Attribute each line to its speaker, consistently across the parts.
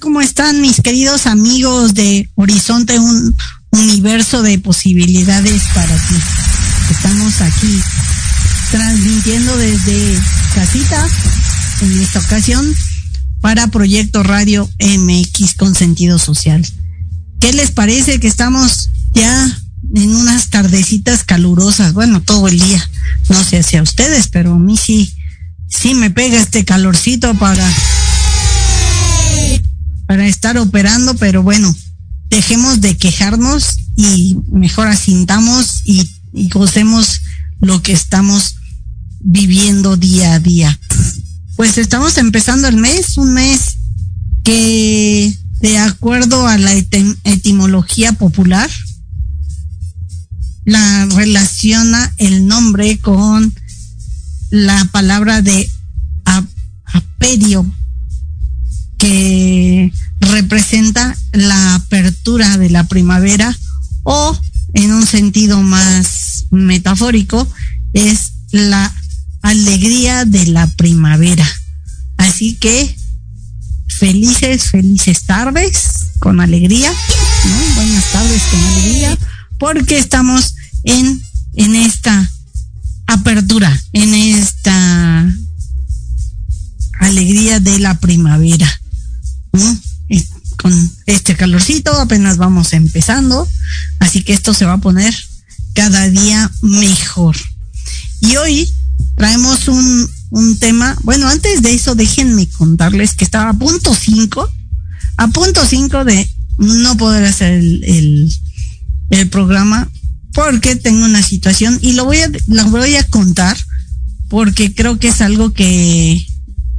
Speaker 1: ¿Cómo están mis queridos amigos de Horizonte, un universo de posibilidades para ti? Estamos aquí transmitiendo desde casita, en esta ocasión, para Proyecto Radio MX con sentido social. ¿Qué les parece que estamos ya en unas tardecitas calurosas? Bueno, todo el día. No sé si a ustedes, pero a mí sí, sí me pega este calorcito para para estar operando, pero bueno, dejemos de quejarnos y mejor asintamos y, y gocemos lo que estamos viviendo día a día. Pues estamos empezando el mes, un mes que de acuerdo a la etimología popular, la relaciona el nombre con la palabra de aperio, que representa la apertura de la primavera o en un sentido más metafórico es la alegría de la primavera. Así que felices, felices tardes con alegría, ¿no? Buenas tardes con alegría, porque estamos en, en esta apertura, en esta alegría de la primavera. Con este calorcito apenas vamos empezando, así que esto se va a poner cada día mejor. Y hoy traemos un, un tema, bueno, antes de eso déjenme contarles que estaba a punto 5, a punto 5 de no poder hacer el, el, el, programa porque tengo una situación y lo voy a, lo voy a contar porque creo que es algo que,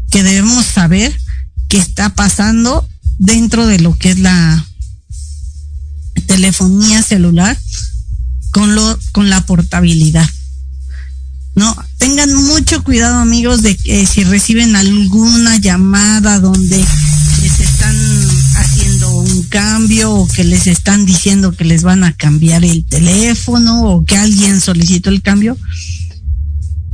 Speaker 1: que debemos saber que está pasando dentro de lo que es la telefonía celular con lo con la portabilidad. No, tengan mucho cuidado amigos de que si reciben alguna llamada donde les están haciendo un cambio o que les están diciendo que les van a cambiar el teléfono o que alguien solicitó el cambio,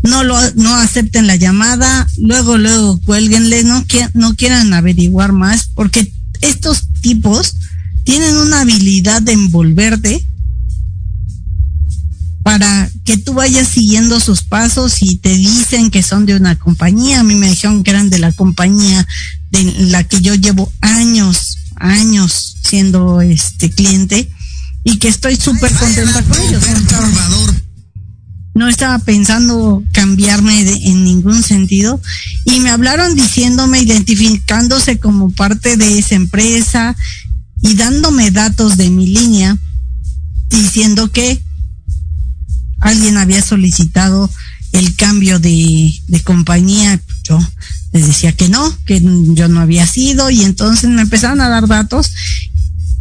Speaker 1: no lo no acepten la llamada, luego luego cuélguenle, no no quieran averiguar más porque estos tipos tienen una habilidad de envolverte para que tú vayas siguiendo sus pasos y te dicen que son de una compañía. A mí me dijeron que eran de la compañía de la que yo llevo años, años siendo este cliente y que estoy súper contenta con ellos. No estaba pensando cambiarme de, en ningún sentido y me hablaron diciéndome, identificándose como parte de esa empresa y dándome datos de mi línea, diciendo que alguien había solicitado el cambio de, de compañía. Yo les decía que no, que yo no había sido y entonces me empezaron a dar datos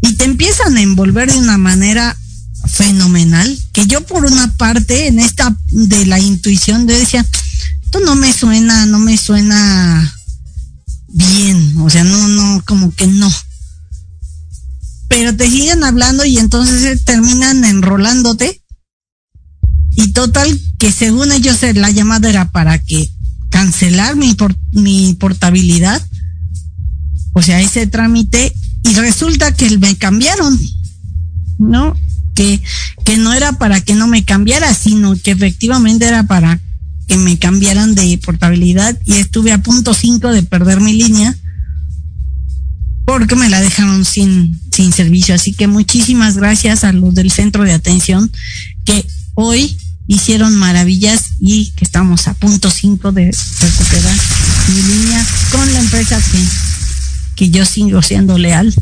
Speaker 1: y te empiezan a envolver de una manera fenomenal que yo por una parte en esta de la intuición yo decía esto no me suena no me suena bien o sea no no como que no pero te siguen hablando y entonces terminan enrolándote. Y total que según ellos la llamada era para que cancelar mi por, mi portabilidad o sea ese trámite y resulta que me cambiaron no que, no era para que no me cambiara, sino que efectivamente era para que me cambiaran de portabilidad y estuve a punto 5 de perder mi línea porque me la dejaron sin, sin servicio. Así que muchísimas gracias a los del centro de atención que hoy hicieron maravillas y que estamos a punto 5 de recuperar mi línea con la empresa que, que yo sigo siendo leal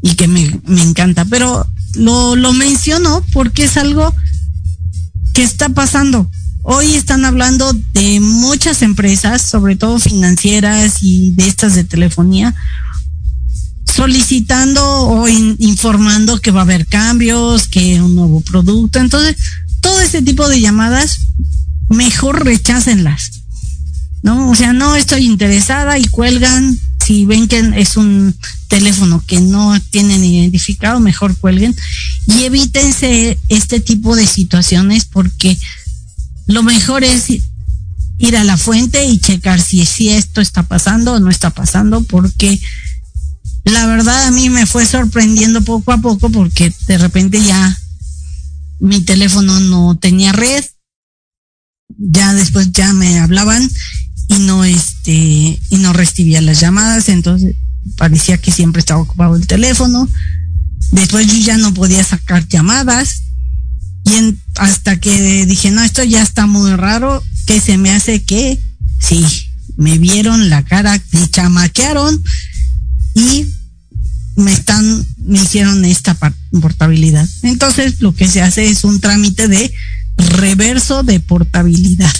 Speaker 1: y que me, me encanta. Pero lo, lo menciono porque es algo que está pasando. Hoy están hablando de muchas empresas, sobre todo financieras y de estas de telefonía, solicitando o informando que va a haber cambios, que un nuevo producto. Entonces, todo ese tipo de llamadas, mejor rechácenlas. ¿No? O sea, no estoy interesada y cuelgan. Si ven que es un teléfono que no tienen identificado, mejor cuelguen y evítense este tipo de situaciones porque lo mejor es ir a la fuente y checar si, si esto está pasando o no está pasando porque la verdad a mí me fue sorprendiendo poco a poco porque de repente ya mi teléfono no tenía red, ya después ya me hablaban y no este y no recibía las llamadas, entonces parecía que siempre estaba ocupado el teléfono. Después yo ya no podía sacar llamadas y hasta que dije, "No, esto ya está muy raro, que se me hace que sí, me vieron la cara, me chamaquearon y me están, me hicieron esta portabilidad. Entonces lo que se hace es un trámite de reverso de portabilidad.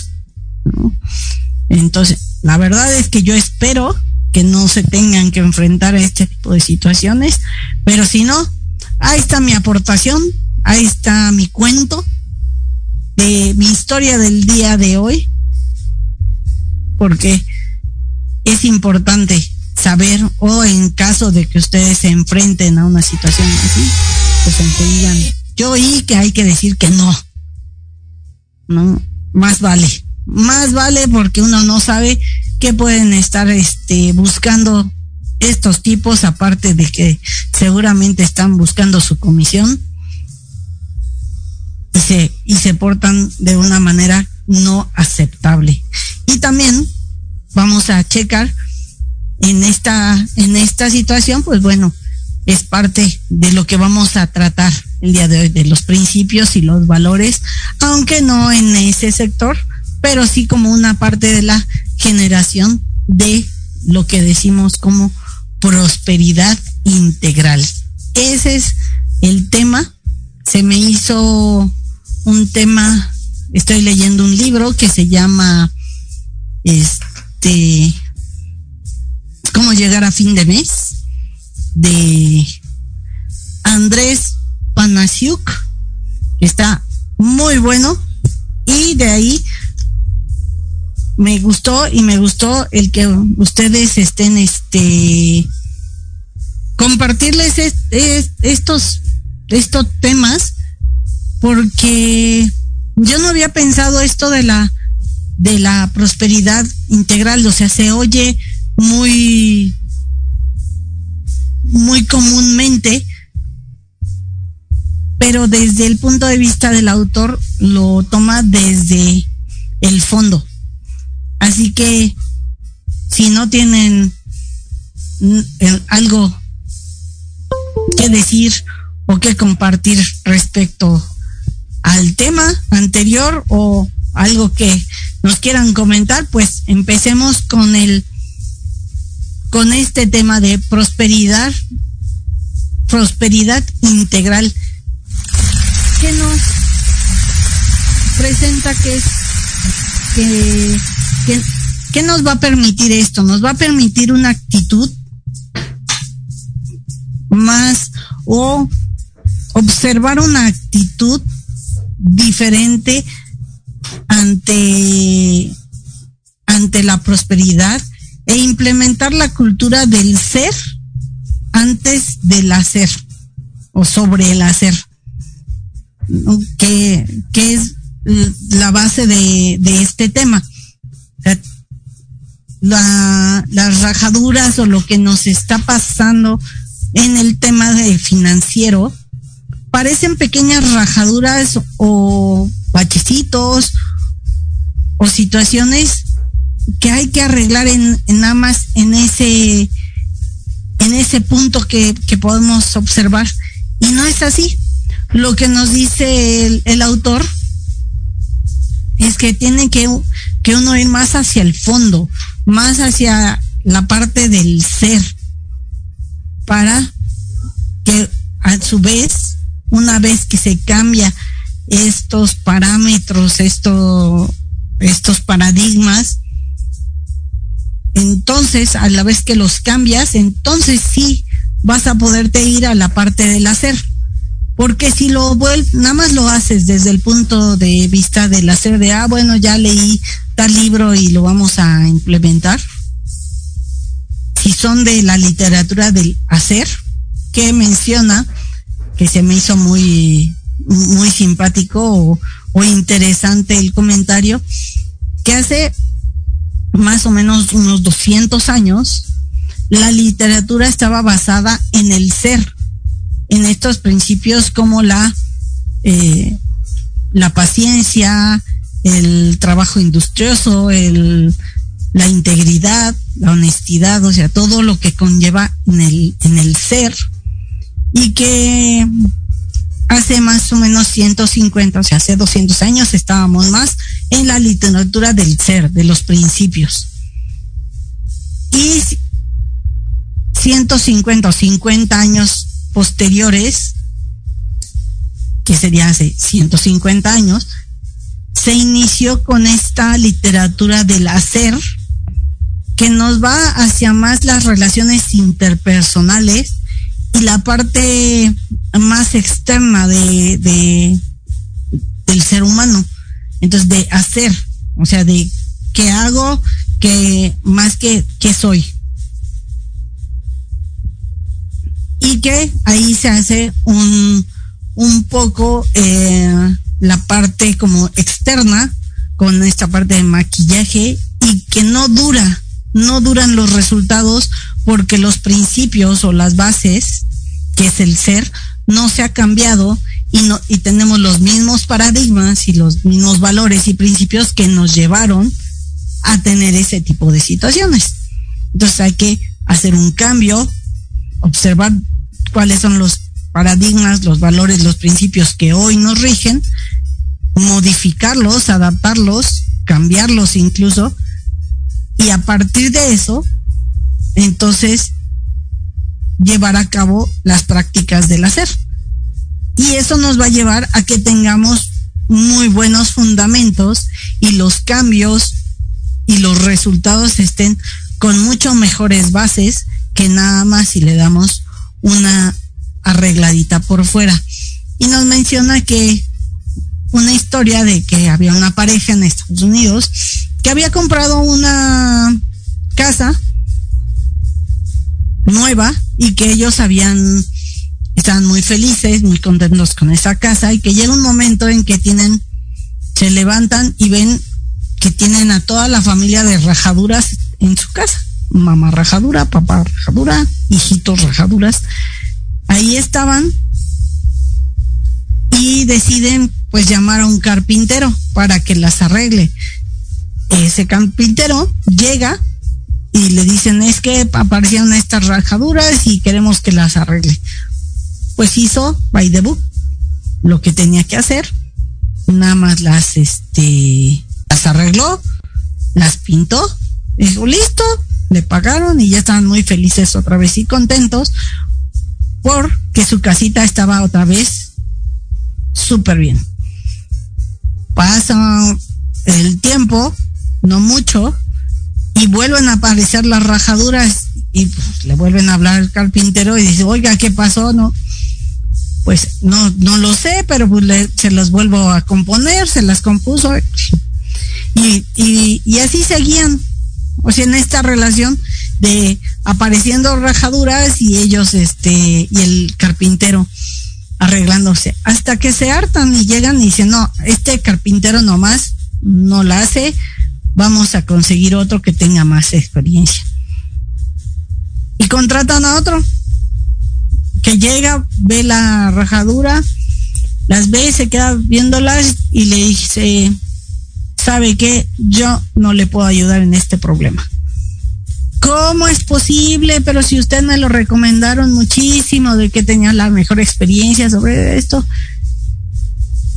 Speaker 1: Entonces, la verdad es que yo espero que no se tengan que enfrentar a este tipo de situaciones, pero si no, ahí está mi aportación, ahí está mi cuento de mi historia del día de hoy, porque es importante saber o en caso de que ustedes se enfrenten a una situación así, pues que yo oí que hay que decir que no. No, más vale. Más vale porque uno no sabe qué pueden estar este buscando estos tipos aparte de que seguramente están buscando su comisión y se y se portan de una manera no aceptable. Y también vamos a checar en esta, en esta situación, pues bueno, es parte de lo que vamos a tratar el día de hoy, de los principios y los valores, aunque no en ese sector, pero sí como una parte de la generación de lo que decimos como prosperidad integral. Ese es el tema. Se me hizo un tema, estoy leyendo un libro que se llama este Cómo llegar a fin de mes de Andrés Panasiuk. Está muy bueno. Y de ahí me gustó y me gustó el que ustedes estén este compartirles estos estos temas porque yo no había pensado esto de la de la prosperidad integral, o sea, se oye muy, muy comúnmente, pero desde el punto de vista del autor lo toma desde el fondo. Así que si no tienen algo que decir o que compartir respecto al tema anterior o algo que nos quieran comentar, pues empecemos con el con este tema de prosperidad, prosperidad integral, que nos presenta que es que, que, nos va a permitir esto, nos va a permitir una actitud más o observar una actitud diferente ante ante la prosperidad e implementar la cultura del ser antes del hacer o sobre el hacer, que, es la base de, este tema. Las rajaduras o lo que nos está pasando en el tema de financiero parecen pequeñas rajaduras o bachecitos o situaciones que hay que arreglar en, nada más en ese en ese punto que, que podemos observar. Y no es así. Lo que nos dice el, el autor es que tiene que, que uno ir más hacia el fondo, más hacia la parte del ser, para que a su vez, una vez que se cambia estos parámetros, esto, estos paradigmas, entonces a la vez que los cambias, entonces sí vas a poderte ir a la parte del hacer. Porque si lo vuelves, nada más lo haces desde el punto de vista del hacer de, ah, bueno, ya leí tal libro y lo vamos a implementar. Si son de la literatura del hacer, que menciona, que se me hizo muy, muy simpático o, interesante el comentario, que hace más o menos unos 200 años, la literatura estaba basada en el ser, en estos principios como la, eh, la paciencia, el trabajo industrioso, el, la integridad, la honestidad, o sea, todo lo que conlleva en el, en el ser y que hace más o menos 150, o sea, hace 200 años estábamos más en la literatura del ser, de los principios. Y 150 o 50 años posteriores, que sería hace 150 años, se inició con esta literatura del hacer que nos va hacia más las relaciones interpersonales y la parte más externa de, de del ser humano. Entonces, de hacer, o sea, de qué hago, que más que qué soy. Y que ahí se hace un, un poco eh, la parte como externa con esta parte de maquillaje y que no dura, no duran los resultados porque los principios o las bases, que es el ser, no se ha cambiado y, no, y tenemos los mismos paradigmas y los mismos valores y principios que nos llevaron a tener ese tipo de situaciones. Entonces hay que hacer un cambio, observar cuáles son los paradigmas, los valores, los principios que hoy nos rigen, modificarlos, adaptarlos, cambiarlos incluso, y a partir de eso, entonces, llevar a cabo las prácticas del hacer. Y eso nos va a llevar a que tengamos muy buenos fundamentos y los cambios y los resultados estén con mucho mejores bases que nada más si le damos una arregladita por fuera. Y nos menciona que una historia de que había una pareja en Estados Unidos que había comprado una casa nueva y que ellos habían estaban muy felices, muy contentos con esa casa y que llega un momento en que tienen se levantan y ven que tienen a toda la familia de rajaduras en su casa. Mamá rajadura, papá rajadura, hijitos rajaduras. Ahí estaban y deciden pues llamar a un carpintero para que las arregle. Ese carpintero llega y le dicen es que aparecieron estas rajaduras y queremos que las arregle. Pues hizo by the book lo que tenía que hacer, nada más las este las arregló, las pintó, dijo listo, le pagaron y ya estaban muy felices otra vez y contentos porque su casita estaba otra vez súper bien. Pasa el tiempo, no mucho, y vuelven a aparecer las rajaduras y pues, le vuelven a hablar al carpintero y dice, oiga, ¿qué pasó? No, pues no, no lo sé, pero pues se las vuelvo a componer, se las compuso y, y así seguían, o sea, en esta relación de apareciendo rajaduras y ellos, este, y el carpintero arreglándose, hasta que se hartan y llegan y dicen, no, este carpintero nomás no la hace, vamos a conseguir otro que tenga más experiencia. Y contratan a otro que llega, ve la rajadura, las ve, se queda viéndolas y le dice, sabe que yo no le puedo ayudar en este problema. ¿cómo es posible? Pero si usted me lo recomendaron muchísimo de que tenía la mejor experiencia sobre esto.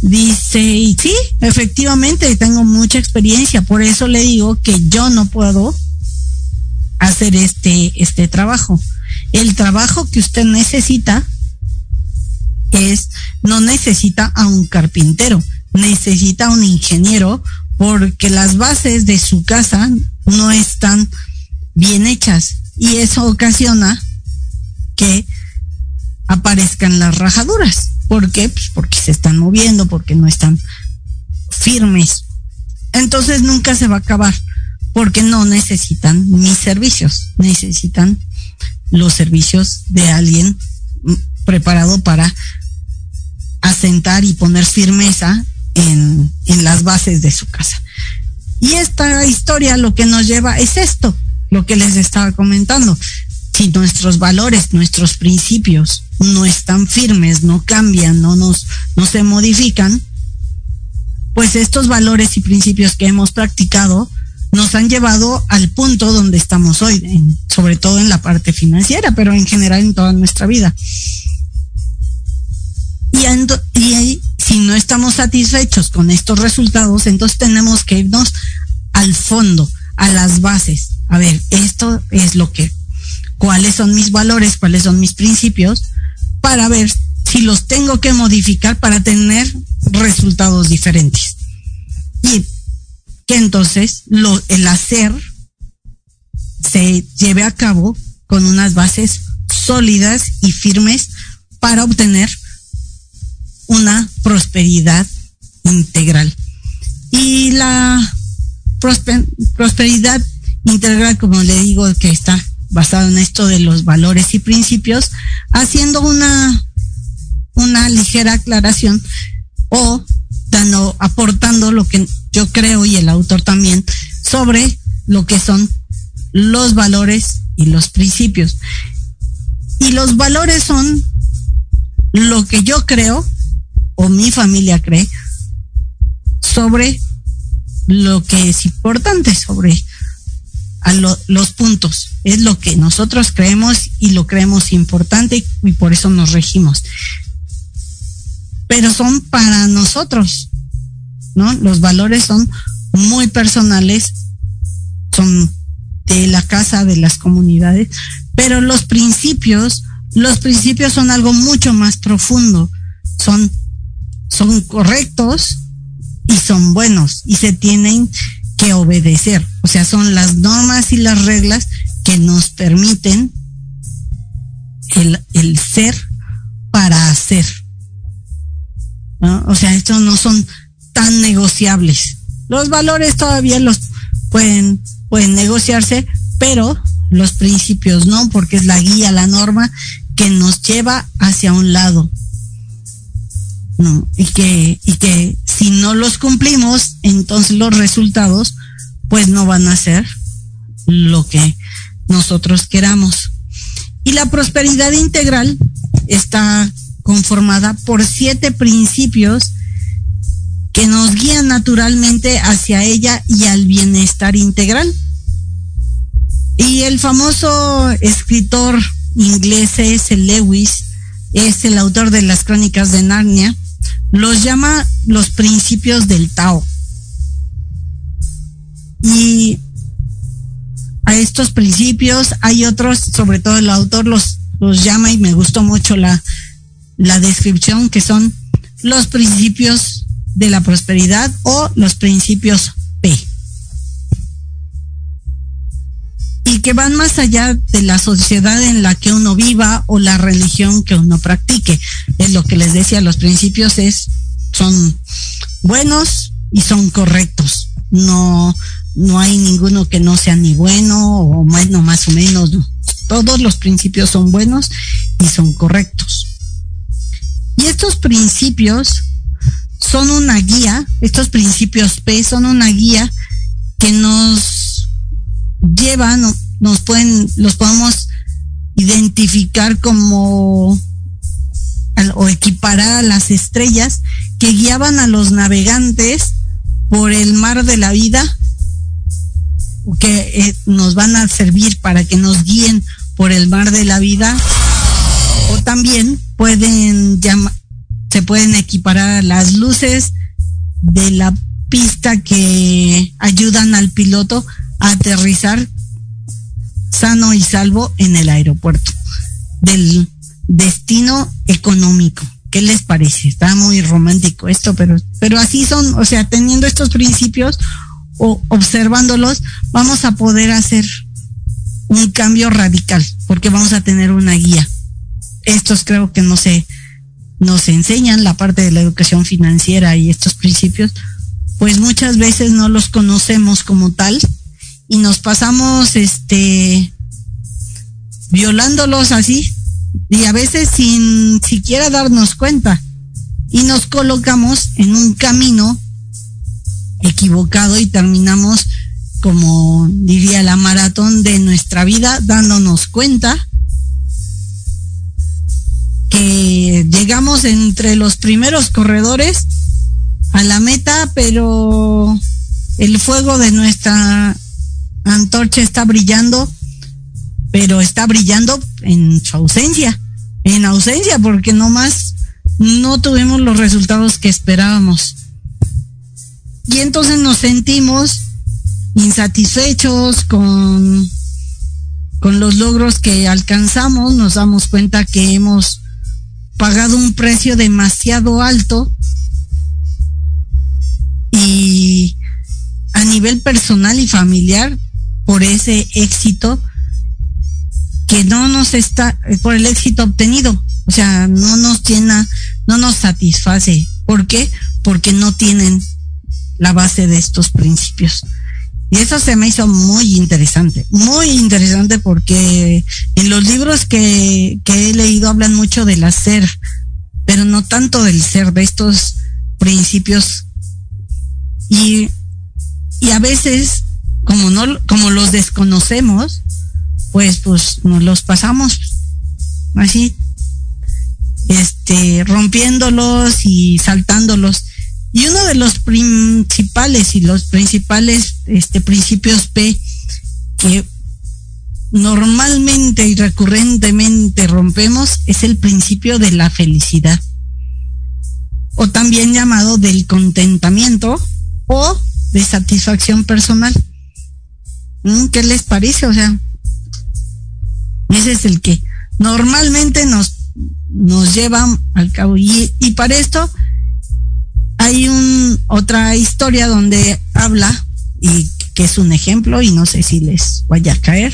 Speaker 1: Dice, y sí, efectivamente tengo mucha experiencia, por eso le digo que yo no puedo hacer este, este trabajo. El trabajo que usted necesita es, no necesita a un carpintero, necesita a un ingeniero porque las bases de su casa no están bien hechas y eso ocasiona que aparezcan las rajaduras. ¿Por qué? Pues porque se están moviendo, porque no están firmes. Entonces nunca se va a acabar porque no necesitan mis servicios, necesitan los servicios de alguien preparado para asentar y poner firmeza en, en las bases de su casa. Y esta historia lo que nos lleva es esto, lo que les estaba comentando. Si nuestros valores, nuestros principios no están firmes, no cambian, no nos, no se modifican, pues estos valores y principios que hemos practicado nos han llevado al punto donde estamos hoy, sobre todo en la parte financiera, pero en general en toda nuestra vida. Y, si no estamos satisfechos con estos resultados, entonces tenemos que irnos al fondo, a las bases. A ver, esto es lo que, cuáles son mis valores, cuáles son mis principios, para ver si los tengo que modificar para tener resultados diferentes. Y que entonces lo, el hacer se lleve a cabo con unas bases sólidas y firmes para obtener una prosperidad integral. Y la prosperidad integral, como le digo, que está basada en esto de los valores y principios, haciendo una, una ligera aclaración o dando, aportando lo que yo creo y el autor también sobre lo que son los valores y los principios. Y los valores son lo que yo creo o mi familia cree sobre lo que es importante, sobre a los puntos. Es lo que nosotros creemos y lo creemos importante y por eso nos regimos. Pero son para nosotros, ¿no? Los valores son muy personales, son de la casa, de las comunidades, pero los principios, los principios son algo mucho más profundo, son, son correctos y son buenos y se tienen que obedecer. O sea, son las normas y las reglas que nos permiten el, el ser para hacer. O sea, estos no son tan negociables. Los valores todavía los pueden, pueden negociarse, pero los principios no, porque es la guía, la norma que nos lleva hacia un lado. Y que, y que si no los cumplimos, entonces los resultados pues no van a ser lo que nosotros queramos. Y la prosperidad integral está conformada por siete principios que nos guían naturalmente hacia ella y al bienestar integral. Y el famoso escritor inglés S. Lewis es el autor de las crónicas de Narnia, los llama los principios del Tao. Y a estos principios hay otros, sobre todo el autor los, los llama y me gustó mucho la, la descripción, que son los principios de la prosperidad o los principios Y que van más allá de la sociedad en la que uno viva o la religión que uno practique. Es lo que les decía, los principios es, son buenos y son correctos. No, no hay ninguno que no sea ni bueno o bueno, más o menos. Todos los principios son buenos y son correctos. Y estos principios son una guía, estos principios P son una guía que nos llevan, nos pueden, los podemos identificar como o equiparar a las estrellas que guiaban a los navegantes por el mar de la vida, que eh, nos van a servir para que nos guíen por el mar de la vida. O también pueden llamar se pueden equiparar las luces de la pista que ayudan al piloto a aterrizar sano y salvo en el aeropuerto del destino económico. ¿Qué les parece? Está muy romántico esto, pero, pero así son, o sea, teniendo estos principios o observándolos, vamos a poder hacer un cambio radical, porque vamos a tener una guía. Estos creo que no se, nos enseñan la parte de la educación financiera y estos principios, pues muchas veces no los conocemos como tal y nos pasamos este violándolos así y a veces sin siquiera darnos cuenta. Y nos colocamos en un camino equivocado y terminamos como diría la maratón de nuestra vida dándonos cuenta que llegamos entre los primeros corredores a la meta, pero el fuego de nuestra antorcha está brillando, pero está brillando en su ausencia, en ausencia, porque no más no tuvimos los resultados que esperábamos. Y entonces nos sentimos insatisfechos con, con los logros que alcanzamos, nos damos cuenta que hemos pagado un precio demasiado alto y a nivel personal y familiar por ese éxito que no nos está, por el éxito obtenido, o sea, no nos llena, no nos satisface. ¿Por qué? Porque no tienen la base de estos principios. Y eso se me hizo muy interesante, muy interesante porque en los libros que, que he leído hablan mucho del hacer, pero no tanto del ser, de estos principios y, y a veces, como no, como los desconocemos, pues, pues nos los pasamos así, este, rompiéndolos y saltándolos. Y uno de los principales y los principales este, principios P que normalmente y recurrentemente rompemos es el principio de la felicidad o también llamado del contentamiento o de satisfacción personal. ¿Qué les parece? O sea, ese es el que normalmente nos, nos lleva al cabo. Y, y para esto hay un, otra historia donde habla, y que es un ejemplo, y no sé si les vaya a caer,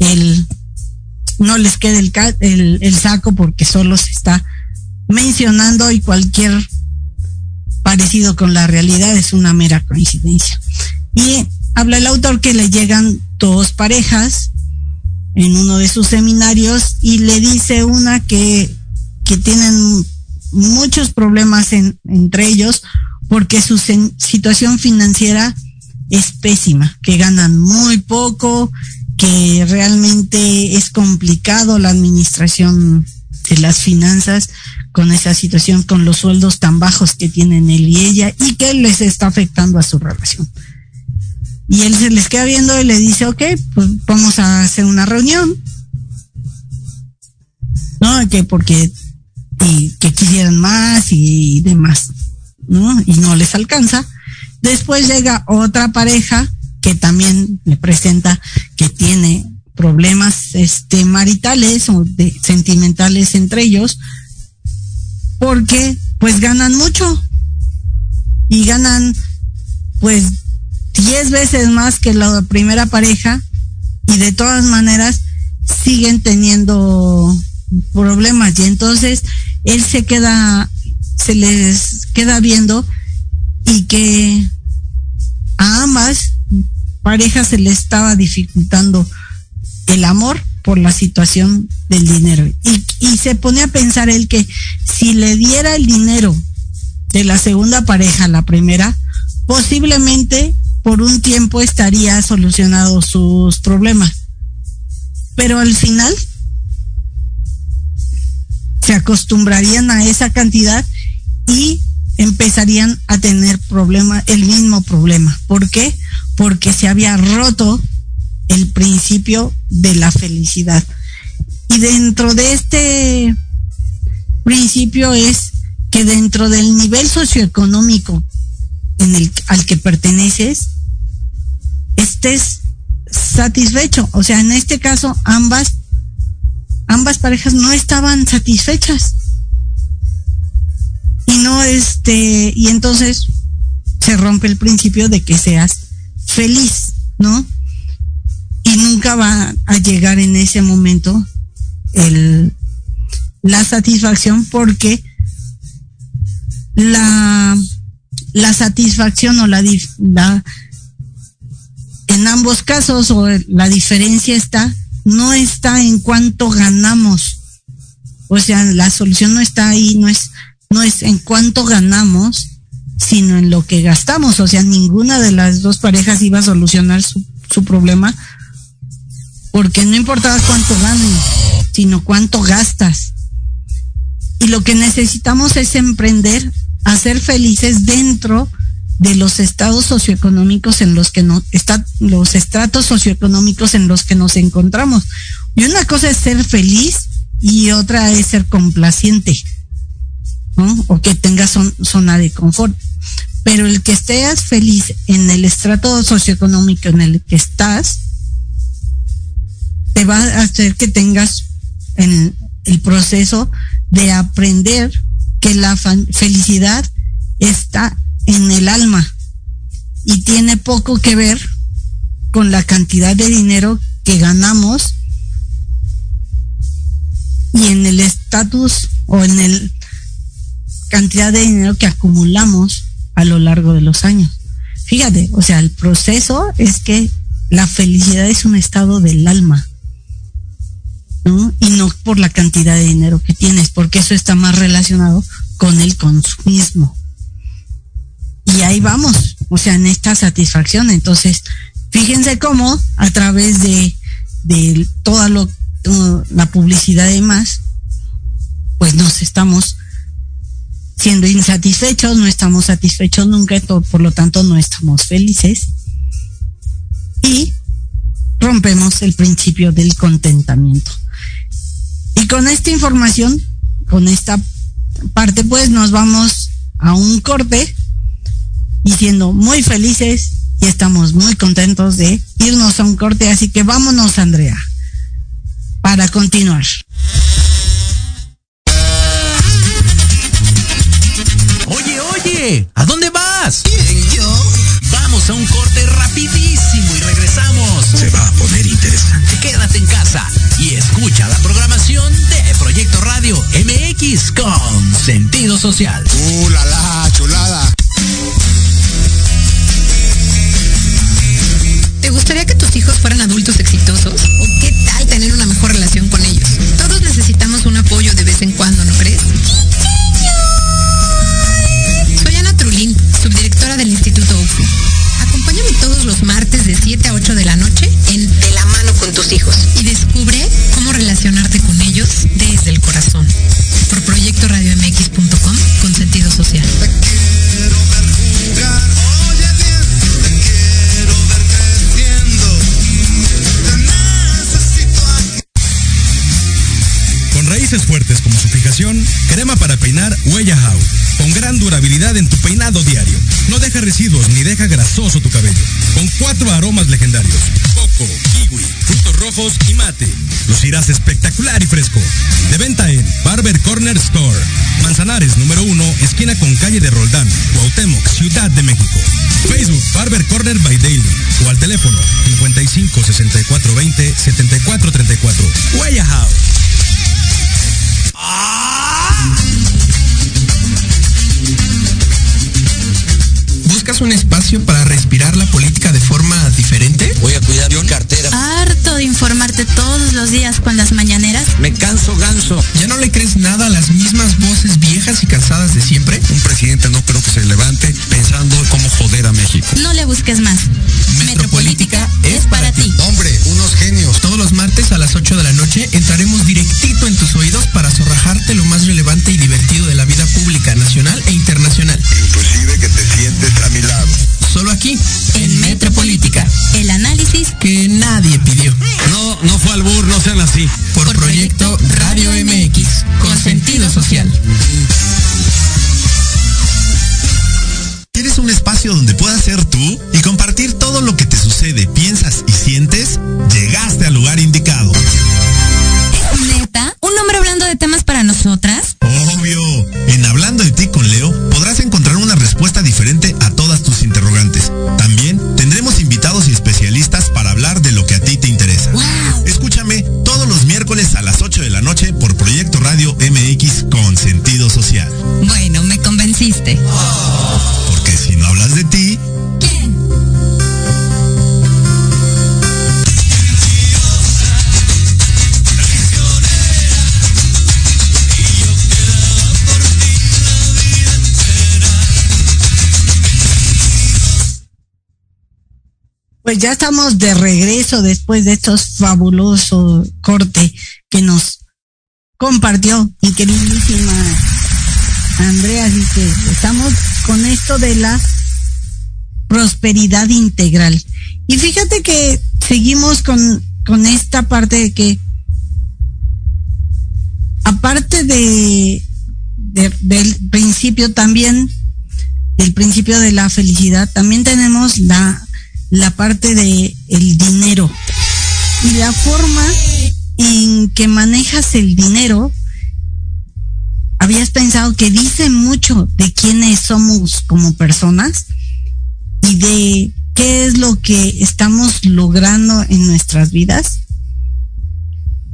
Speaker 1: el, no les quede el, el, el saco porque solo se está mencionando y cualquier parecido con la realidad es una mera coincidencia. Y habla el autor que le llegan dos parejas en uno de sus seminarios y le dice una que, que tienen muchos problemas entre ellos porque su situación financiera es pésima, que ganan muy poco, que realmente es complicado la administración de las finanzas con esa situación, con los sueldos tan bajos que tienen él y ella y que les está afectando a su relación. Y él se les queda viendo y le dice, ok, pues vamos a hacer una reunión. ¿No? Que porque y que quisieran más y demás, ¿no? Y no les alcanza. Después llega otra pareja que también le presenta que tiene problemas este maritales o de, sentimentales entre ellos porque pues ganan mucho y ganan pues 10 veces más que la primera pareja y de todas maneras siguen teniendo problemas y entonces él se queda se les queda viendo y que a ambas parejas se les estaba dificultando el amor por la situación del dinero. Y, y se pone a pensar él que si le diera el dinero de la segunda pareja a la primera, posiblemente por un tiempo estaría solucionado sus problemas. Pero al final se acostumbrarían a esa cantidad y empezarían a tener problema, el mismo problema. ¿Por qué? porque se había roto el principio de la felicidad. Y dentro de este principio es que dentro del nivel socioeconómico en el, al que perteneces, estés satisfecho. O sea, en este caso, ambas, ambas parejas no estaban satisfechas. Y no, este, y entonces se rompe el principio de que seas feliz, ¿no? Y nunca va a llegar en ese momento el, la satisfacción porque la, la satisfacción o la, la en ambos casos o la diferencia está no está en cuánto ganamos. O sea la solución no está ahí no es no es en cuánto ganamos sino en lo que gastamos. O sea ninguna de las dos parejas iba a solucionar su, problema porque no importaba cuánto ganen sino cuánto gastas. Y lo que necesitamos es emprender a ser felices dentro de los estados socioeconómicos en los que no están los estratos socioeconómicos en los que nos encontramos. Y una cosa es ser feliz y otra es ser complaciente. O que tengas zona de confort. Pero el que estés feliz en el estrato socioeconómico en el que estás, te va a hacer que tengas en el proceso de aprender que la felicidad está en el alma y tiene poco que ver con la cantidad de dinero que ganamos y en el estatus o en el cantidad de dinero que acumulamos a lo largo de los años. Fíjate, o sea, el proceso es que la felicidad es un estado del alma. Y no por la cantidad de dinero que tienes, porque eso está más relacionado con el consumismo. Y ahí vamos, o sea, en esta satisfacción. Entonces, fíjense cómo a través de, de toda lo, la publicidad y demás, pues nos estamos siendo insatisfechos, no estamos satisfechos nunca, por lo tanto no estamos felices. Y rompemos el principio del contentamiento. Y con esta información, con esta parte, pues nos vamos a un corte y siendo muy felices y estamos muy contentos de irnos a un corte. Así que vámonos, Andrea, para continuar.
Speaker 2: Oye, oye, ¿a dónde vas?
Speaker 3: ¿Yo?
Speaker 2: Vamos a un corte rapidísimo y regresamos.
Speaker 4: Se va a poner interesante.
Speaker 2: Quédate en casa y escucha la programación de Proyecto Radio MX con sentido social.
Speaker 3: ¡Uh, la, la chulada!
Speaker 5: Hijos fueran adultos exitosos?
Speaker 6: Aromas legendarios: coco, kiwi, frutos rojos y mate. Lucirás espectacular y fresco. De venta en Barber Corner Store. Manzanares número 1, esquina con calle de Roldán, Cuauhtémoc, Ciudad de México. Facebook Barber Corner by Daily o al teléfono 55 64 20 74 34. Huella House.
Speaker 7: ¿Buscas un espacio para respirar la política de forma diferente?
Speaker 3: Voy a cuidar mi cartera.
Speaker 8: Harto de informarte todos los días con las mañaneras.
Speaker 3: Me canso ganso.
Speaker 7: ¿Ya no le crees nada a las mismas voces viejas y cansadas de siempre?
Speaker 4: Un presidente no creo que se levante pensando cómo joder a México.
Speaker 8: No le busques más. Metropolítica es para ti.
Speaker 3: Hombre, unos genios.
Speaker 7: Todos los martes a las 8 de la noche entraremos directito en tus oídos para zorrajarte lo más relevante y divertido de la vida pública nacional e internacional.
Speaker 4: Inclusive que te sientes a mi lado.
Speaker 7: Solo aquí,
Speaker 8: en, Metropolítica. El análisis que nadie pidió.
Speaker 3: No, no fue al albur, no sean así.
Speaker 7: Por, proyecto, Radio MX, con sentido social.
Speaker 4: ¿Quieres un espacio donde puedas ser tú? Todo lo que te sucede,
Speaker 1: ya estamos de regreso después de estos fabulosos corte que nos compartió mi queridísima Andrea. Así que estamos con esto de la prosperidad integral. Y fíjate que seguimos con, con esta parte de que aparte de, de- del principio también, del principio de la felicidad, también tenemos la, la parte de el dinero. Y la forma en que manejas el dinero, habías pensado que dice mucho de quiénes somos como personas y de qué es lo que estamos logrando en nuestras vidas.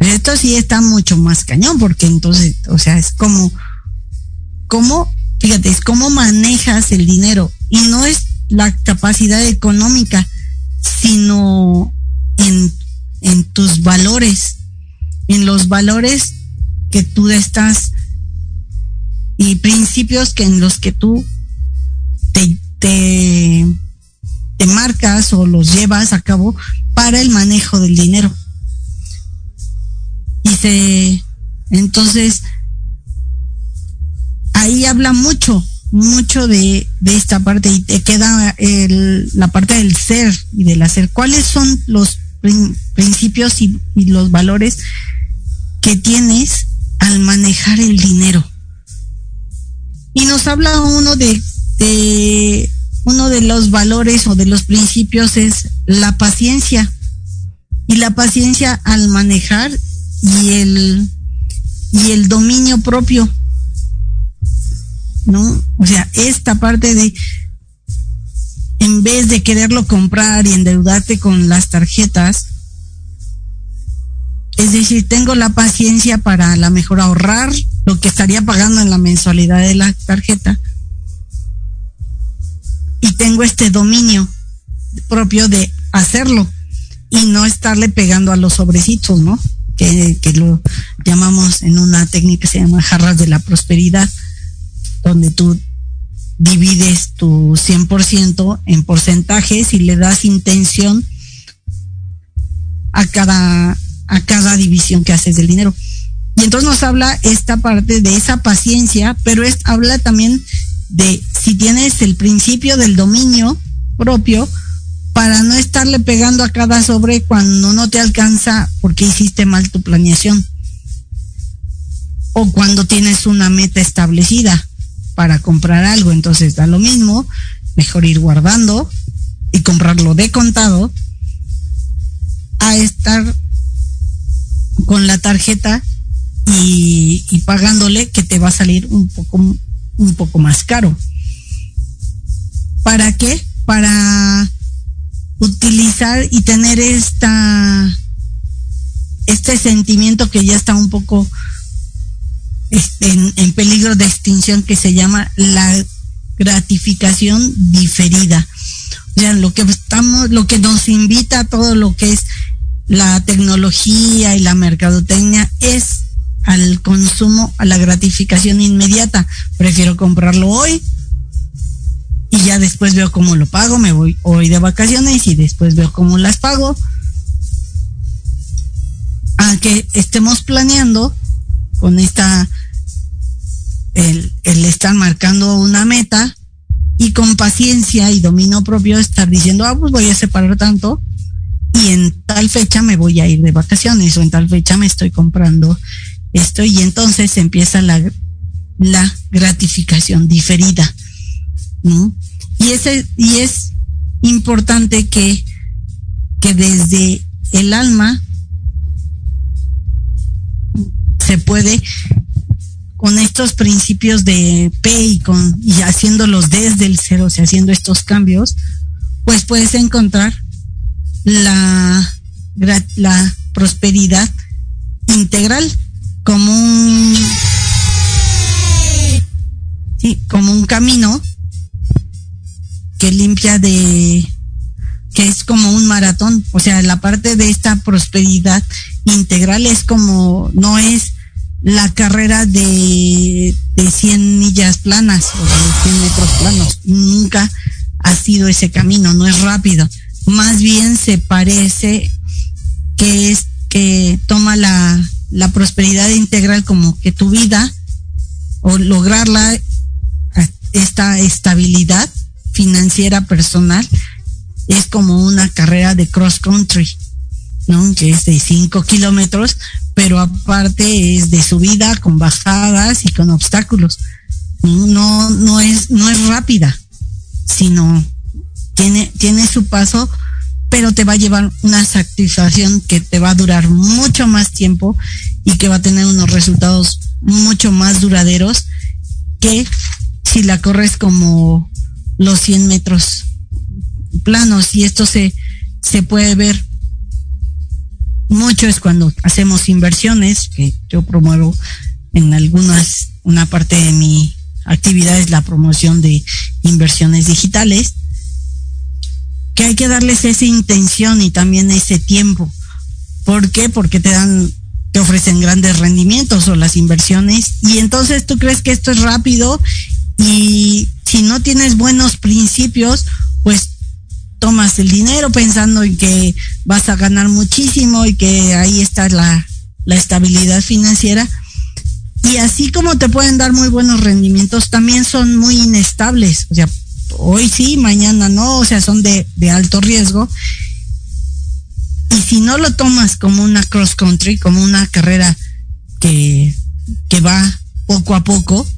Speaker 1: Esto sí está mucho más cañón, porque entonces, o sea, es como, cómo, fíjate, es cómo manejas el dinero y no es la capacidad económica, sino en, en tus valores, en los valores que tú estás y principios que en los que tú te, te, te marcas o los llevas a cabo para el manejo del dinero. Y se, entonces, ahí habla mucho, mucho de, de esta parte y te queda el, la parte del ser y del hacer. ¿Cuáles son los prin- principios y, y los valores que tienes al manejar el dinero? Y nos habla uno de, de uno de los valores o de los principios es la paciencia. Y la paciencia al manejar y el y el dominio propio. ¿No? O sea, esta parte de en vez de quererlo comprar y endeudarte con las tarjetas, es decir, tengo la paciencia para a la mejor ahorrar lo que estaría pagando en la mensualidad de la tarjeta. Y tengo este dominio propio de hacerlo y no estarle pegando a los sobrecitos, ¿no? Que, que lo llamamos en una técnica que se llama jarras de la prosperidad, donde tú divides tu 100% en porcentajes y le das intención a cada, a cada división que haces del dinero. Y entonces nos habla esta parte de esa paciencia, pero es, habla también de si tienes el principio del dominio propio para no estarle pegando a cada sobre cuando no te alcanza porque hiciste mal tu planeación. O cuando tienes una meta establecida para comprar algo, entonces da lo mismo, mejor ir guardando y comprarlo de contado a estar con la tarjeta y, y pagándole que te va a salir un poco un poco más caro. ¿Para qué? Para utilizar y tener esta este sentimiento que ya está un poco en, en peligro de extinción que se llama la gratificación diferida. O sea, lo que estamos, lo que nos invita a todo lo que es la tecnología y la mercadotecnia es al consumo, a la gratificación inmediata. Prefiero comprarlo hoy y ya después veo cómo lo pago, me voy hoy de vacaciones y después veo cómo las pago. A que estemos planeando con esta, el, estar marcando una meta y con paciencia y dominio propio estar diciendo, ah, pues voy a separar tanto y en tal fecha me voy a ir de vacaciones o en tal fecha me estoy comprando esto y entonces empieza la, la gratificación diferida, ¿no? Y, ese, y es importante que, que desde el alma se puede con estos principios de P y con y haciéndolos desde el cero, o sea, haciendo estos cambios, pues puedes encontrar la, la prosperidad integral como un sí, como un camino que limpia de que es como un maratón, o sea, la parte de esta prosperidad integral es como no es la carrera de, de 100 millas planas o de 100 metros planos, nunca ha sido ese camino, no es rápido, más bien se parece que es que toma la, la prosperidad integral como que tu vida o lograrla esta estabilidad financiera personal es como una carrera de cross country, ¿no? Que es de 5 kilómetros, pero aparte es de subida con bajadas y con obstáculos. No, no es, no es rápida, sino tiene, tiene su paso, pero te va a llevar una satisfacción que te va a durar mucho más tiempo y que va a tener unos resultados mucho más duraderos que si la corres como los 100 metros planos y esto se, se puede ver mucho es cuando hacemos inversiones, que yo promuevo en algunas, una parte de mi actividad es la promoción de inversiones digitales, que hay que darles esa intención y también ese tiempo. ¿Por qué? Porque te dan, te ofrecen grandes rendimientos o las inversiones y entonces tú crees que esto es rápido y si no tienes buenos principios, pues tomas el dinero pensando en que vas a ganar muchísimo y que ahí está la, la estabilidad financiera. Y así como te pueden dar muy buenos rendimientos, también son muy inestables. O sea, hoy sí, mañana no, o sea, son de, de alto riesgo. Y si no lo tomas como una cross country, como una carrera que, que va poco a poco,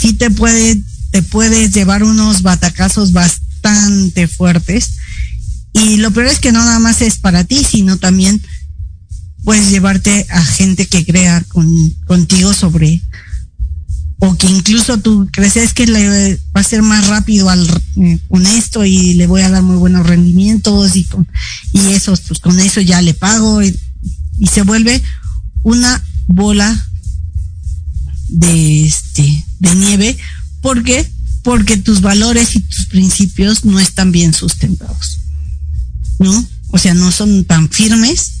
Speaker 1: sí te puede, te puedes llevar unos batacazos bastante fuertes. Y lo peor es que no nada más es para ti, sino también puedes llevarte a gente que crea con, contigo sobre, o que incluso tú crees que le va a ser más rápido al, eh, con esto y le voy a dar muy buenos rendimientos y con, y eso, pues con eso ya le pago y, y se vuelve una bola de este de nieve ¿por qué? Porque tus valores y tus principios no están bien sustentados ¿no? o sea no son tan firmes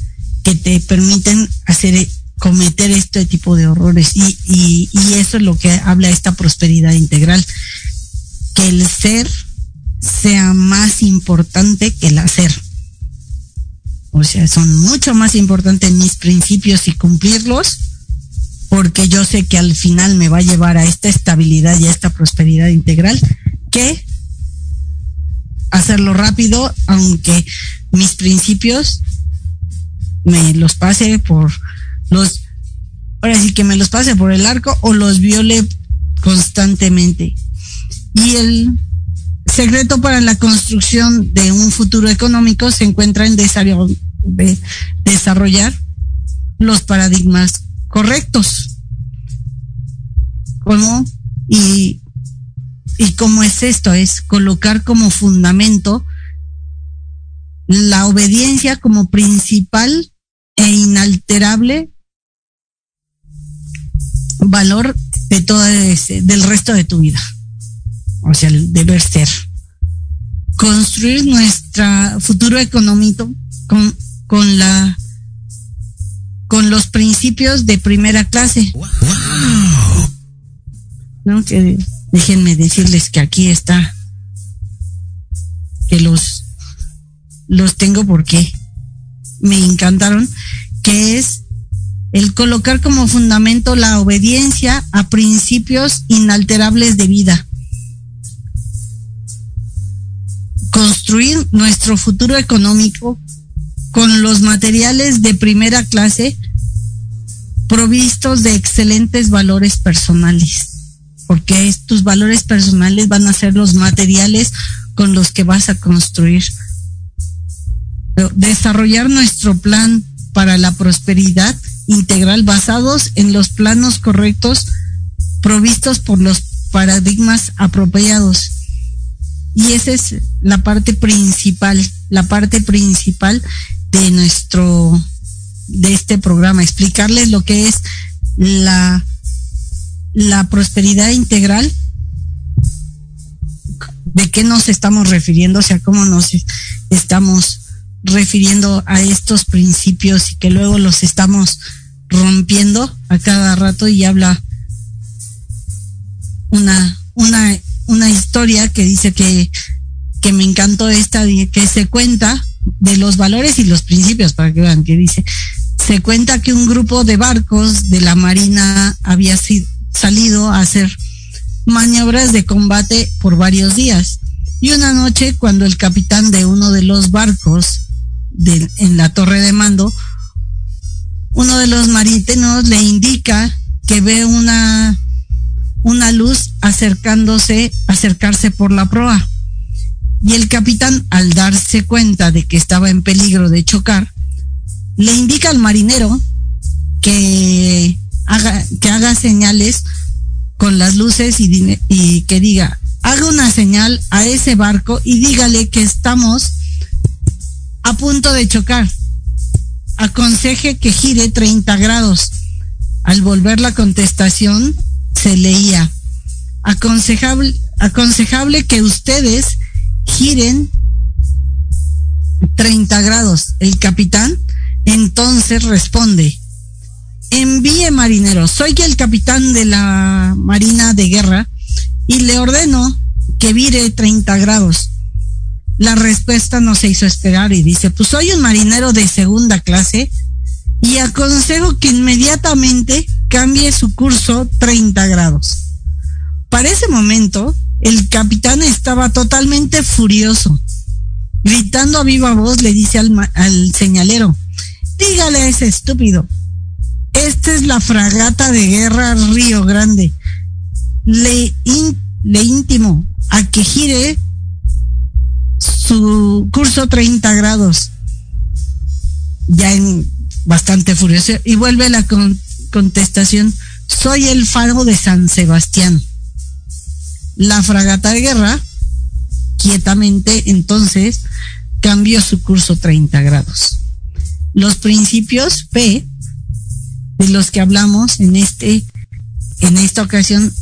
Speaker 1: que te permiten hacer cometer este tipo de horrores y, y, y eso es lo que habla esta prosperidad integral que el ser sea más importante que el hacer o sea son mucho más importantes mis principios y cumplirlos porque yo sé que al final me va a llevar a esta estabilidad y a esta prosperidad integral que hacerlo rápido, aunque mis principios me los pase por los, ahora sí que me los pase por el arco o los viole constantemente. Y el secreto para la construcción de un futuro económico se encuentra en desarrollar los paradigmas correctos. ¿Cómo? Y, y cómo es esto, es colocar como fundamento la obediencia como principal e inalterable valor de todo ese, del resto de tu vida. O sea, el deber ser. Construir nuestro futuro económico con, con la de primera clase. ¿No? Que déjenme decirles que aquí está que los los tengo porque me encantaron, que es el colocar como fundamento la obediencia a principios inalterables de vida. construir nuestro futuro económico con los materiales de primera clase provistos de excelentes valores personales, porque tus valores personales van a ser los materiales con los que vas a construir. Desarrollar nuestro plan para la prosperidad integral basados en los planos correctos provistos por los paradigmas apropiados. Y esa es la parte principal, la parte principal de nuestro, de este programa, explicarles lo que es la, la prosperidad integral, de qué nos estamos refiriendo, o sea, cómo nos estamos refiriendo a estos principios y que luego los estamos rompiendo a cada rato y habla una, una, una historia que dice que, que me encantó esta, que se cuenta de los valores y los principios, para que vean, que dice, se cuenta que un grupo de barcos de la Marina había salido a hacer maniobras de combate por varios días. Y una noche, cuando el capitán de uno de los barcos en la torre de mando, uno de los marítimos le indica que ve una, una luz acercándose, acercarse por la proa. Y el capitán, al darse cuenta de que estaba en peligro de chocar, le indica al marinero que haga, que haga señales con las luces y, y que diga, haga una señal a ese barco y dígale que estamos a punto de chocar. Aconseje que gire 30 grados. Al volver la contestación, se leía, aconsejable, aconsejable que ustedes giren 30 grados. El capitán entonces responde, envíe marinero, soy el capitán de la Marina de Guerra y le ordeno que vire 30 grados. La respuesta no se hizo esperar y dice, pues soy un marinero de segunda clase y aconsejo que inmediatamente cambie su curso 30 grados. Para ese momento, el capitán estaba totalmente furioso. Gritando a viva voz le dice al, al señalero, dígale a ese estúpido, esta es la fragata de guerra Río Grande. Le, le íntimo a que gire su curso 30 grados. Ya en bastante furioso. Y vuelve la contestación, soy el faro de San Sebastián. La fragata de guerra, quietamente, entonces, cambió su curso 30 grados. Los principios P de los que hablamos en este, en esta ocasión,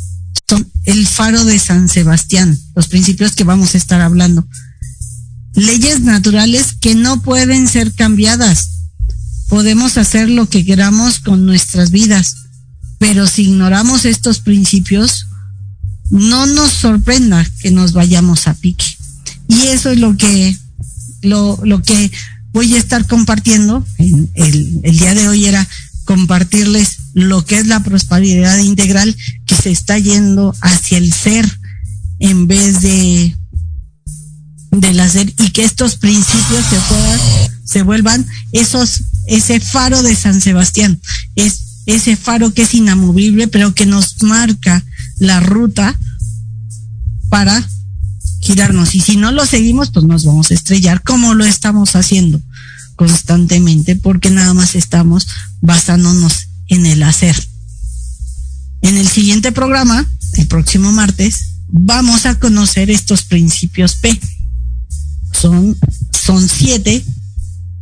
Speaker 1: son el faro de San Sebastián, los principios que vamos a estar hablando. Leyes naturales que no pueden ser cambiadas. Podemos hacer lo que queramos con nuestras vidas, pero si ignoramos estos principios, no nos sorprenda que nos vayamos a pique. Y eso es lo que, lo, lo que voy a estar compartiendo en el, el día de hoy era compartirles lo que es la prosperidad integral que se está yendo hacia el ser en vez de del hacer y que estos principios se puedan se vuelvan esos ese faro de San Sebastián es ese faro que es inamovible pero que nos marca la ruta para girarnos. Y si no lo seguimos pues nos vamos a estrellar como lo estamos haciendo constantemente porque nada más estamos basándonos en el hacer. En el siguiente programa, el próximo martes, vamos a conocer estos principios P. Son, son siete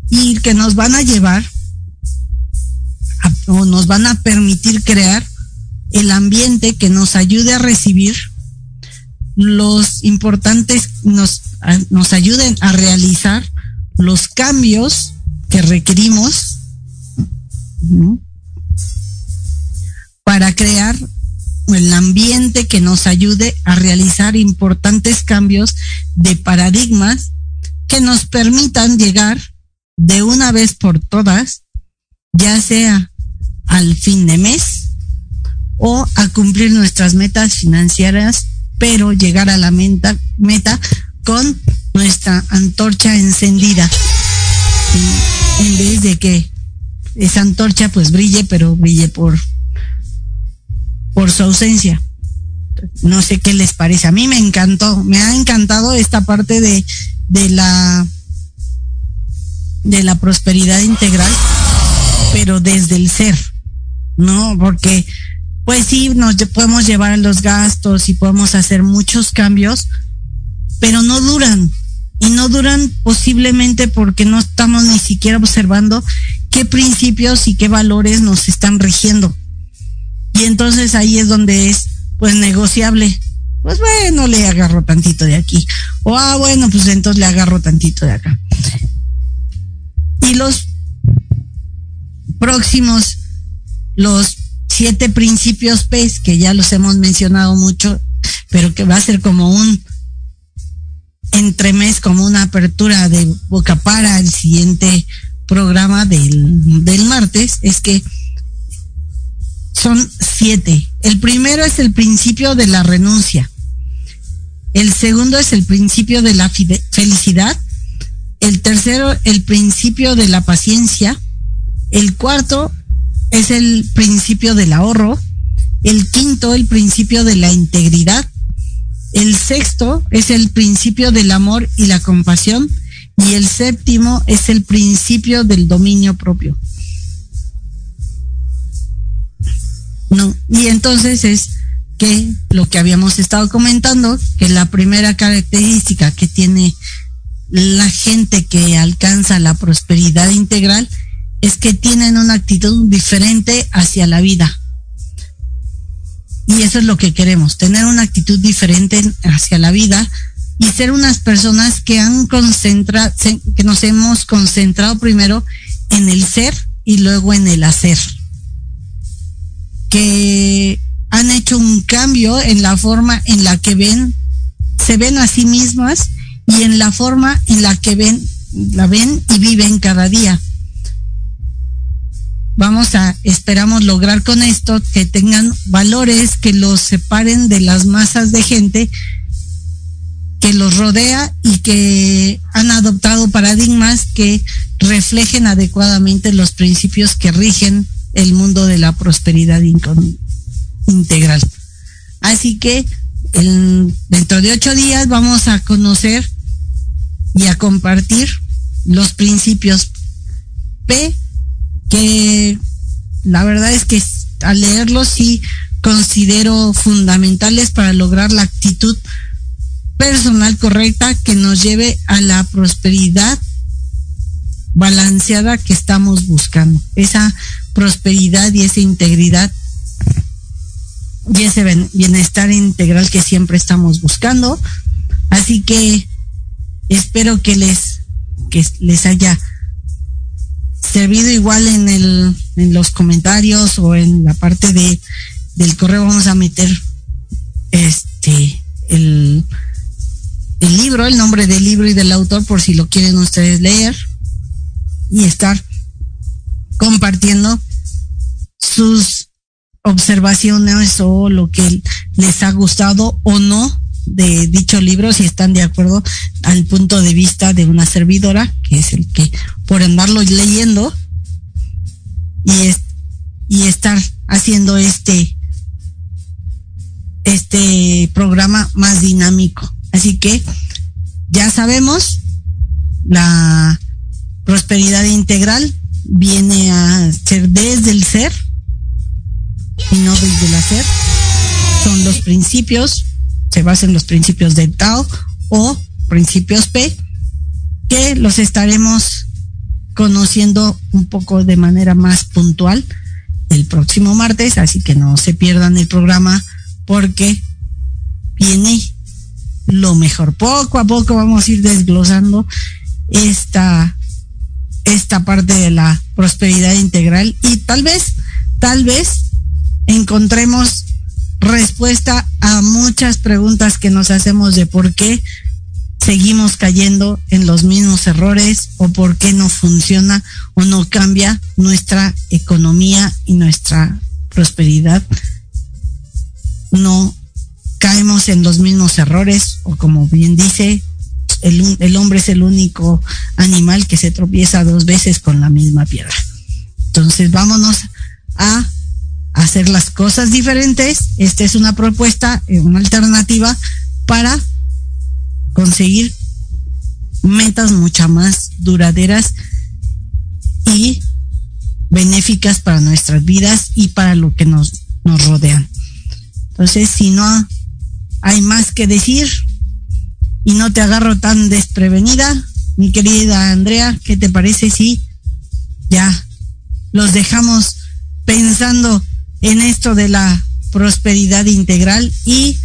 Speaker 1: y que nos van a llevar a, o nos van a permitir crear el ambiente que nos ayude a recibir los importantes, nos, nos ayuden a realizar los cambios que requerimos para crear el ambiente que nos ayude a realizar importantes cambios de paradigmas que nos permitan llegar de una vez por todas, ya sea al fin de mes o a cumplir nuestras metas financieras, pero llegar a la meta, meta con nuestra antorcha encendida. En vez de que esa antorcha pues brille, pero brille por, por su ausencia. No sé qué les parece. A mí me encantó, me ha encantado esta parte de, de la de la prosperidad integral, pero desde el ser, ¿no? Porque pues sí, nos podemos llevar a los gastos y podemos hacer muchos cambios, pero no duran. Y no duran posiblemente porque no estamos ni siquiera observando qué principios y qué valores nos están rigiendo. Y entonces ahí es donde es pues negociable. Pues bueno, le agarro tantito de aquí. O ah, bueno, pues entonces le agarro tantito de acá. Y los próximos, los siete principios PES, que ya los hemos mencionado mucho, pero que va a ser como un entremés, como una apertura de boca para el siguiente programa del, del martes, es que son siete. El primero es el principio de la renuncia. El segundo es el principio de la felicidad. El tercero, el principio de la paciencia. El cuarto, es el principio del ahorro. El quinto, el principio de la integridad. El sexto es el principio del amor y la compasión. Y el séptimo es el principio del dominio propio. No, y entonces es que lo que habíamos estado comentando, que la primera característica que tiene la gente que alcanza la prosperidad integral es que tienen una actitud diferente hacia la vida. Y eso es lo que queremos, tener una actitud diferente hacia la vida y ser unas personas que han concentrado, que nos hemos concentrado primero en el ser y luego en el hacer. Que han hecho un cambio en la forma en la que ven, se ven a sí mismas y en la forma en la que ven, la ven y viven cada día vamos a, esperamos lograr con esto que tengan valores que los separen de las masas de gente que los rodea y que han adoptado paradigmas que reflejen adecuadamente los principios que rigen el mundo de la prosperidad integral. Así que dentro de ocho días vamos a conocer y a compartir los principios P que la verdad es que al leerlos sí considero fundamentales para lograr la actitud personal correcta que nos lleve a la prosperidad balanceada que estamos buscando. Esa prosperidad y esa integridad y ese bienestar integral que siempre estamos buscando. Así que espero que les que les haya servido igual en el en los comentarios o en la parte de del correo vamos a meter este el el libro, el nombre del libro y del autor por si lo quieren ustedes leer y estar compartiendo sus observaciones o lo que les ha gustado o no de dicho libro, si están de acuerdo al punto de vista de una servidora, que es el que por andarlo leyendo y, y estar haciendo este, este programa más dinámico. Así que ya sabemos, la prosperidad integral viene a ser desde el ser y no desde el hacer. Son los principios se basa en los principios de Tao o principios P, que los estaremos conociendo un poco de manera más puntual el próximo martes, así que no se pierdan el programa porque viene lo mejor. Poco a poco vamos a ir desglosando esta, esta parte de la prosperidad integral y tal vez, tal vez encontremos respuesta a muchas preguntas que nos hacemos de por qué seguimos cayendo en los mismos errores o por qué no funciona o no cambia nuestra economía y nuestra prosperidad. No caemos en los mismos errores o como bien dice el, el hombre es el único animal que se tropieza dos veces con la misma piedra. Entonces vámonos a hacer las cosas diferentes. Esta es una propuesta, eh, una alternativa para conseguir metas mucho más duraderas y benéficas para nuestras vidas y para lo que nos, nos rodean. Entonces, si no hay más que decir y no te agarro tan desprevenida, mi querida Andrea, ¿qué te parece si ya los dejamos pensando en esto de la prosperidad integral y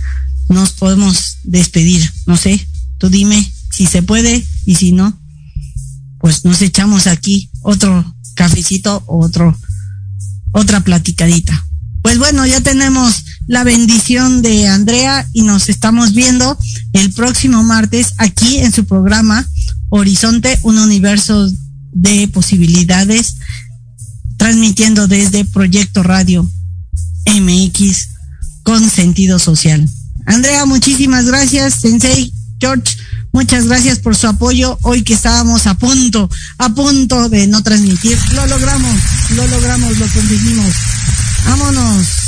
Speaker 1: nos podemos despedir? No sé, tú dime si se puede y si no, pues nos echamos aquí otro cafecito otro, otra platicadita. Pues bueno, ya tenemos la bendición de Andrea y nos estamos viendo el próximo martes aquí en su programa Horizonte, un universo de posibilidades, transmitiendo desde Proyecto Radio MX con sentido social. Andrea, muchísimas gracias, Sensei George. Muchas gracias por su apoyo. Hoy que estábamos a punto, a punto de no transmitir, lo logramos, lo logramos, lo conseguimos. Vámonos.